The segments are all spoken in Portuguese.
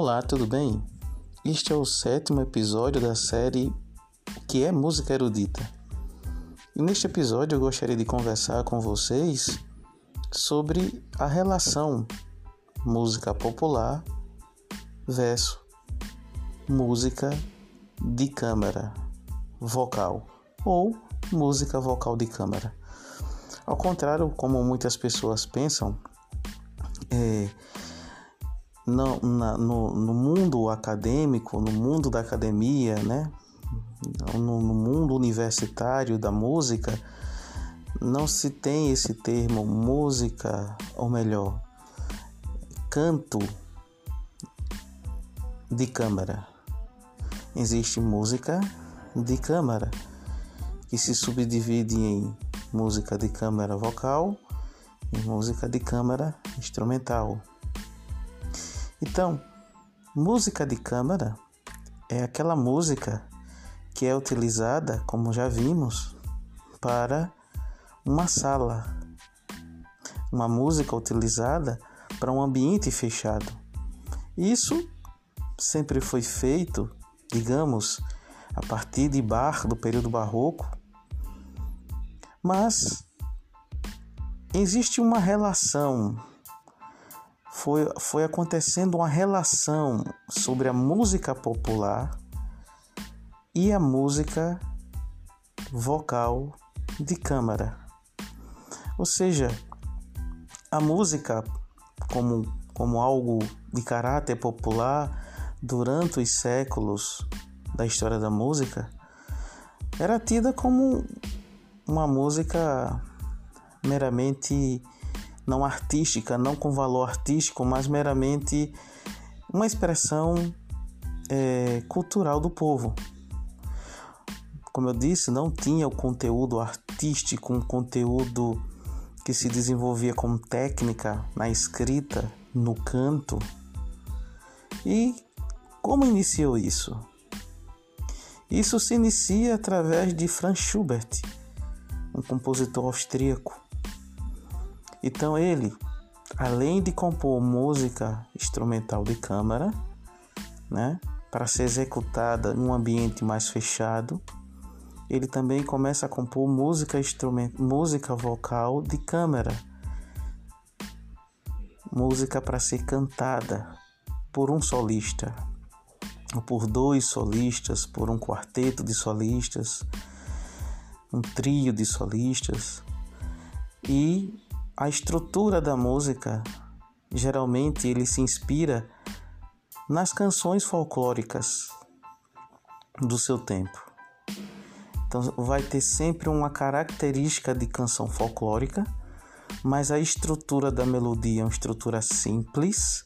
Olá, tudo bem? Este é o sétimo episódio da série que é Música Erudita. E neste episódio eu gostaria de conversar com vocês sobre a relação música popular versus música de câmara vocal ou música vocal de câmara. Ao contrário, como muitas pessoas pensam, é, no, na, no, no, mundo acadêmico, no mundo da academia, né? No, no, mundo universitário da música, não se tem esse termo música, ou melhor, canto de câmara. Existe música de câmara, que se subdivide em música de câmara vocal e música de câmara instrumental. Então, música de câmara é aquela música que é utilizada, como já vimos, para uma sala. Uma música utilizada para um ambiente fechado. Isso sempre foi feito, digamos, a partir de Bach, do período barroco, mas existe uma relação foi, foi acontecendo uma relação sobre a música popular e a música vocal de câmara. Ou seja, a música como, como algo de caráter popular durante os séculos da história da música era tida como uma música meramente não artística, não com valor artístico, mas meramente uma expressão é, cultural do povo. Como eu disse, não tinha o conteúdo artístico, um conteúdo que se desenvolvia como técnica na escrita, no canto. E como iniciou isso? Isso se inicia através de Franz Schubert, um compositor austríaco então ele, além de compor música instrumental de câmara, né, para ser executada num ambiente mais fechado, ele também começa a compor música música vocal de câmara, música para ser cantada por um solista, ou por dois solistas, por um quarteto de solistas, um trio de solistas, e a estrutura da música geralmente ele se inspira nas canções folclóricas do seu tempo. Então vai ter sempre uma característica de canção folclórica, mas a estrutura da melodia é uma estrutura simples,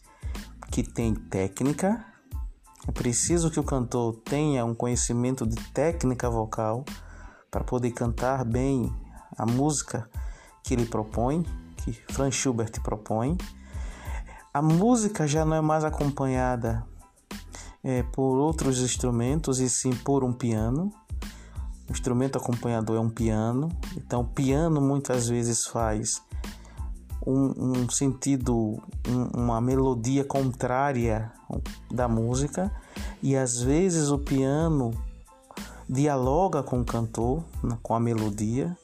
que tem técnica. É preciso que o cantor tenha um conhecimento de técnica vocal para poder cantar bem a música que ele propõe que Franz Schubert propõe. A música já não é mais acompanhada é, por outros instrumentos e sim por um piano. O instrumento acompanhador é um piano, então o piano muitas vezes faz um, um sentido, um, uma melodia contrária da música e às vezes o piano dialoga com o cantor, com a melodia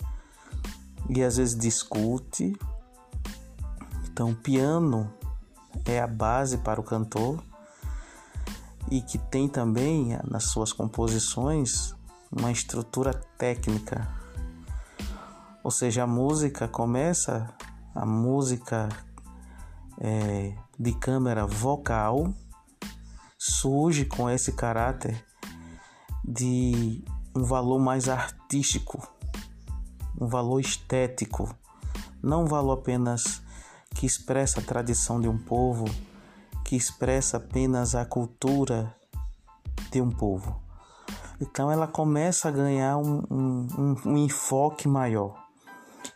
e às vezes discute então, piano é a base para o cantor e que tem também eh, nas suas composições uma estrutura técnica. Ou seja, a música começa, a música é, de câmera vocal surge com esse caráter de um valor mais artístico, um valor estético, não um valor apenas que expressa a tradição de um povo, que expressa apenas a cultura de um povo. Então ela começa a ganhar um, um, um enfoque maior.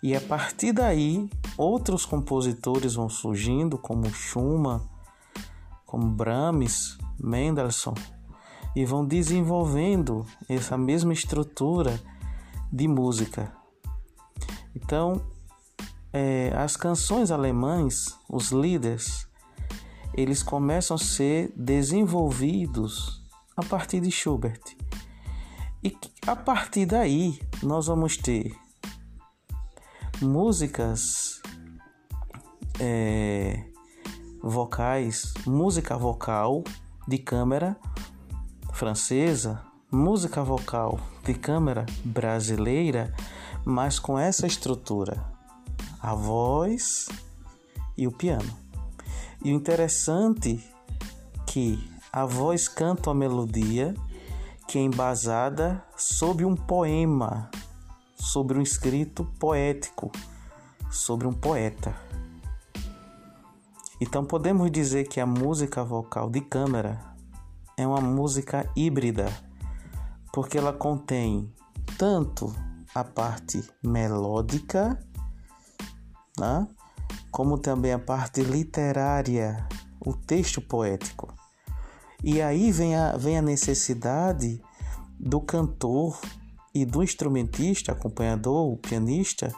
E a partir daí, outros compositores vão surgindo, como Schumann, como Brahms, Mendelssohn, e vão desenvolvendo essa mesma estrutura de música. Então, é, as canções alemãs, os líderes, eles começam a ser desenvolvidos a partir de Schubert. E a partir daí nós vamos ter músicas é, vocais, música vocal de câmara francesa, música vocal de câmara brasileira, mas com essa estrutura: a voz e o piano. E o interessante que a voz canta a melodia que é embasada sobre um poema, sobre um escrito poético, sobre um poeta. Então podemos dizer que a música vocal de câmara é uma música híbrida, porque ela contém tanto a parte melódica, né, como também a parte literária, o texto poético. E aí vem a, vem a necessidade do cantor e do instrumentista, acompanhador, o pianista,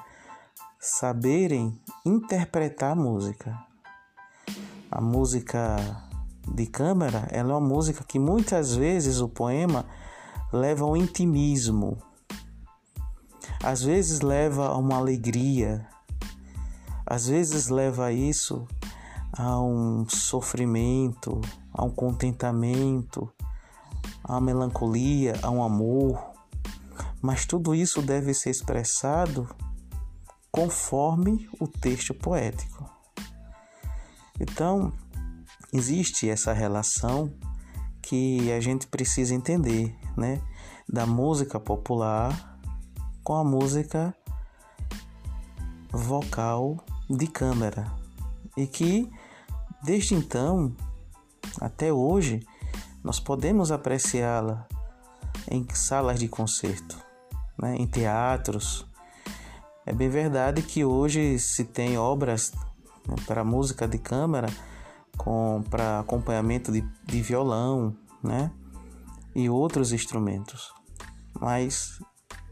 saberem interpretar a música a música de câmara, ela é uma música que muitas vezes o poema leva ao intimismo. Às vezes leva a uma alegria. Às vezes leva isso a um sofrimento, a um contentamento, a melancolia, a um amor. Mas tudo isso deve ser expressado conforme o texto poético. Então, existe essa relação que a gente precisa entender, né? Da música popular com a música vocal de câmara. E que desde então até hoje nós podemos apreciá-la em salas de concerto, né? em teatros. É bem verdade que hoje se tem obras né, para música de câmara, com para acompanhamento de, de violão, né, e outros instrumentos. Mas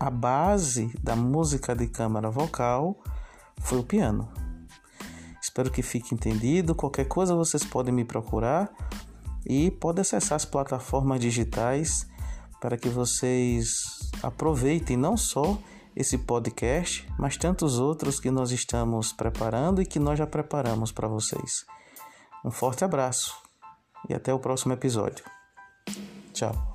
a base da música de câmara vocal foi o piano. Espero que fique entendido. Qualquer coisa vocês podem me procurar e podem acessar as plataformas digitais para que vocês aproveitem não só esse podcast, mas tantos outros que nós estamos preparando e que nós já preparamos para vocês. Um forte abraço e até o próximo episódio. Tchau.